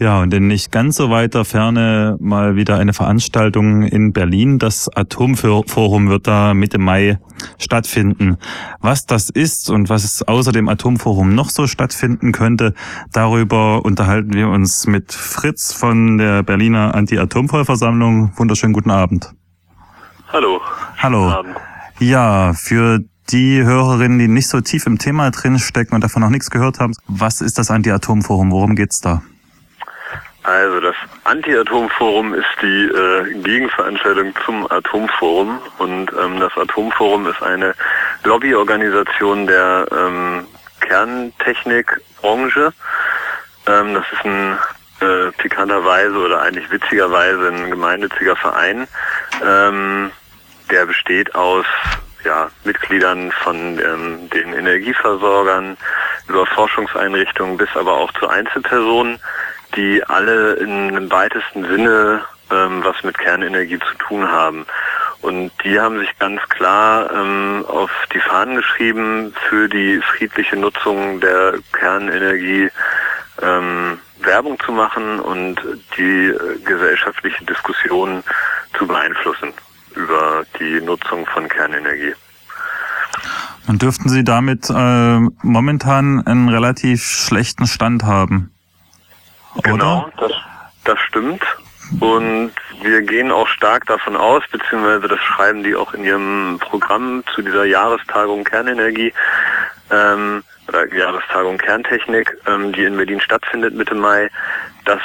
Ja, und in nicht ganz so weiter Ferne mal wieder eine Veranstaltung in Berlin. Das Atomforum wird da Mitte Mai stattfinden. Was das ist und was es außer dem Atomforum noch so stattfinden könnte, darüber unterhalten wir uns mit Fritz von der Berliner Anti-Atomvollversammlung. Wunderschönen guten Abend. Hallo. Hallo. Ja, für die Hörerinnen, die nicht so tief im Thema drin stecken und davon noch nichts gehört haben, was ist das Anti-Atom-Forum? Worum geht's da? Also das Anti-Atom-Forum ist die äh, Gegenveranstaltung zum Atomforum und ähm, das Atomforum ist eine Lobbyorganisation der ähm, Kerntechnikbranche. Ähm, das ist ein äh, pikanterweise oder eigentlich witzigerweise ein gemeinnütziger Verein, ähm, der besteht aus ja, Mitgliedern von ähm, den Energieversorgern über Forschungseinrichtungen bis aber auch zu Einzelpersonen die alle in im weitesten Sinne ähm, was mit Kernenergie zu tun haben. Und die haben sich ganz klar ähm, auf die Fahnen geschrieben, für die friedliche Nutzung der Kernenergie ähm, Werbung zu machen und die äh, gesellschaftliche Diskussion zu beeinflussen über die Nutzung von Kernenergie. Und dürften Sie damit äh, momentan einen relativ schlechten Stand haben? Genau, das, das stimmt. Und wir gehen auch stark davon aus, beziehungsweise das schreiben die auch in ihrem Programm zu dieser Jahrestagung Kernenergie ähm, oder Jahrestagung Kerntechnik, ähm, die in Berlin stattfindet Mitte Mai, dass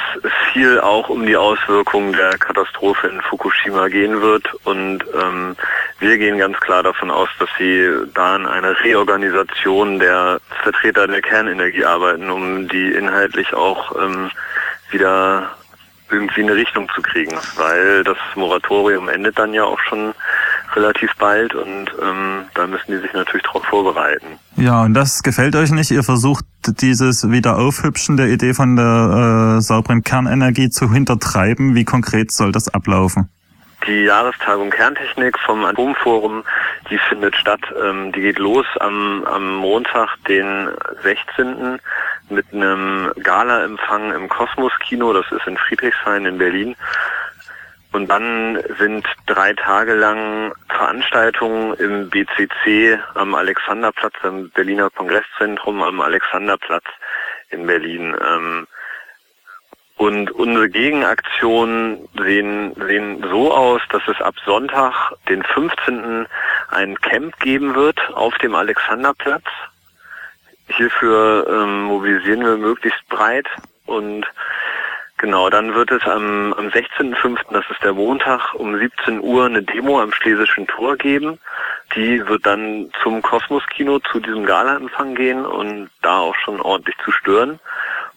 viel auch um die Auswirkungen der Katastrophe in Fukushima gehen wird. Und ähm, wir gehen ganz klar davon aus, dass sie da an einer Reorganisation der Vertreter der Kernenergie arbeiten, um die inhaltlich auch ähm, wieder irgendwie eine Richtung zu kriegen, weil das Moratorium endet dann ja auch schon relativ bald und ähm, da müssen die sich natürlich darauf vorbereiten. Ja, und das gefällt euch nicht. Ihr versucht dieses Wiederaufhübschen der Idee von der äh, sauberen Kernenergie zu hintertreiben. Wie konkret soll das ablaufen? Die Jahrestagung Kerntechnik vom Atomforum, die findet statt, ähm, die geht los am, am Montag, den 16. mit einem Gala-Empfang im Kosmos-Kino, das ist in Friedrichshain in Berlin. Und dann sind drei Tage lang Veranstaltungen im BCC am Alexanderplatz, am Berliner Kongresszentrum am Alexanderplatz in Berlin. Ähm, und unsere Gegenaktionen sehen, sehen so aus, dass es ab Sonntag, den 15. ein Camp geben wird auf dem Alexanderplatz. Hierfür ähm, mobilisieren wir möglichst breit und Genau, dann wird es am, am 16.05., das ist der Montag, um 17 Uhr eine Demo am Schlesischen Tor geben. Die wird dann zum Kosmos-Kino, zu diesem Gala-Empfang gehen und da auch schon ordentlich zu stören.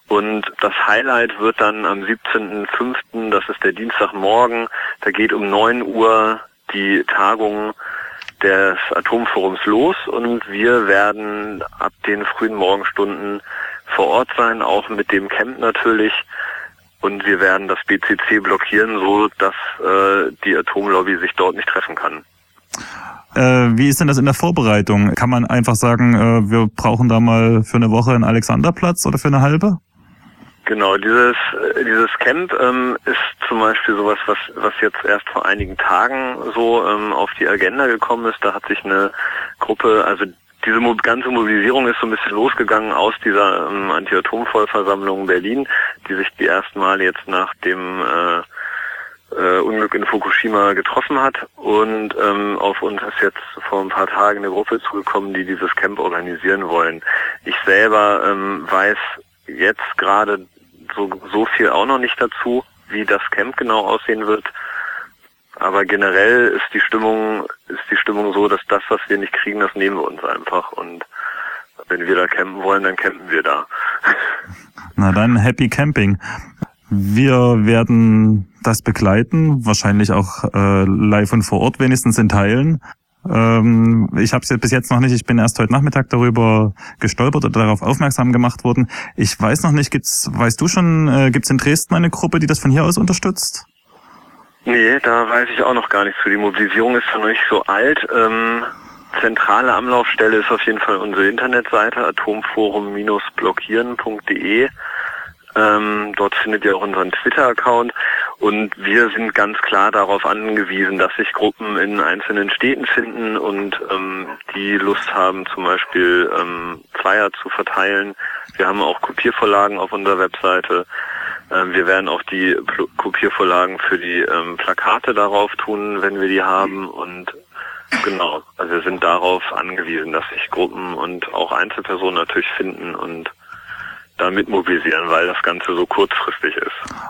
Und das Highlight wird dann am 17.05., das ist der Dienstagmorgen, da geht um 9 Uhr die Tagung des Atomforums los und wir werden ab den frühen Morgenstunden vor Ort sein, auch mit dem Camp natürlich und wir werden das BCC blockieren, so dass äh, die Atomlobby sich dort nicht treffen kann. Äh, wie ist denn das in der Vorbereitung? Kann man einfach sagen, äh, wir brauchen da mal für eine Woche einen Alexanderplatz oder für eine halbe? Genau, dieses äh, dieses Camp ähm, ist zum Beispiel sowas, was was jetzt erst vor einigen Tagen so ähm, auf die Agenda gekommen ist. Da hat sich eine Gruppe, also diese ganze Mobilisierung ist so ein bisschen losgegangen aus dieser ähm, Anti-Atom-Vollversammlung Berlin, die sich die ersten Mal jetzt nach dem äh, äh, Unglück in Fukushima getroffen hat. Und ähm, auf uns ist jetzt vor ein paar Tagen eine Gruppe zugekommen, die dieses Camp organisieren wollen. Ich selber ähm, weiß jetzt gerade so, so viel auch noch nicht dazu, wie das Camp genau aussehen wird. Aber generell ist die Stimmung, ist die Stimmung so, dass das, was wir nicht kriegen, das nehmen wir uns einfach. Und wenn wir da campen wollen, dann campen wir da. Na dann Happy Camping. Wir werden das begleiten, wahrscheinlich auch äh, live und vor Ort wenigstens in Teilen. Ähm, ich habe es bis jetzt noch nicht. Ich bin erst heute Nachmittag darüber gestolpert oder darauf aufmerksam gemacht worden. Ich weiß noch nicht. Gibt's, weißt du schon? Äh, Gibt es in Dresden eine Gruppe, die das von hier aus unterstützt? Nee, da weiß ich auch noch gar nichts zu. Die Mobilisierung ist noch nicht so alt. Ähm, zentrale Anlaufstelle ist auf jeden Fall unsere Internetseite atomforum-blockieren.de. Ähm, dort findet ihr auch unseren Twitter-Account und wir sind ganz klar darauf angewiesen, dass sich Gruppen in einzelnen Städten finden und ähm, die Lust haben, zum Beispiel ähm, Flyer zu verteilen. Wir haben auch Kopiervorlagen auf unserer Webseite. Ähm, wir werden auch die Pl Kopiervorlagen für die ähm, Plakate darauf tun, wenn wir die haben und genau, also wir sind darauf angewiesen, dass sich Gruppen und auch Einzelpersonen natürlich finden und damit mobilisieren, weil das Ganze so kurzfristig ist.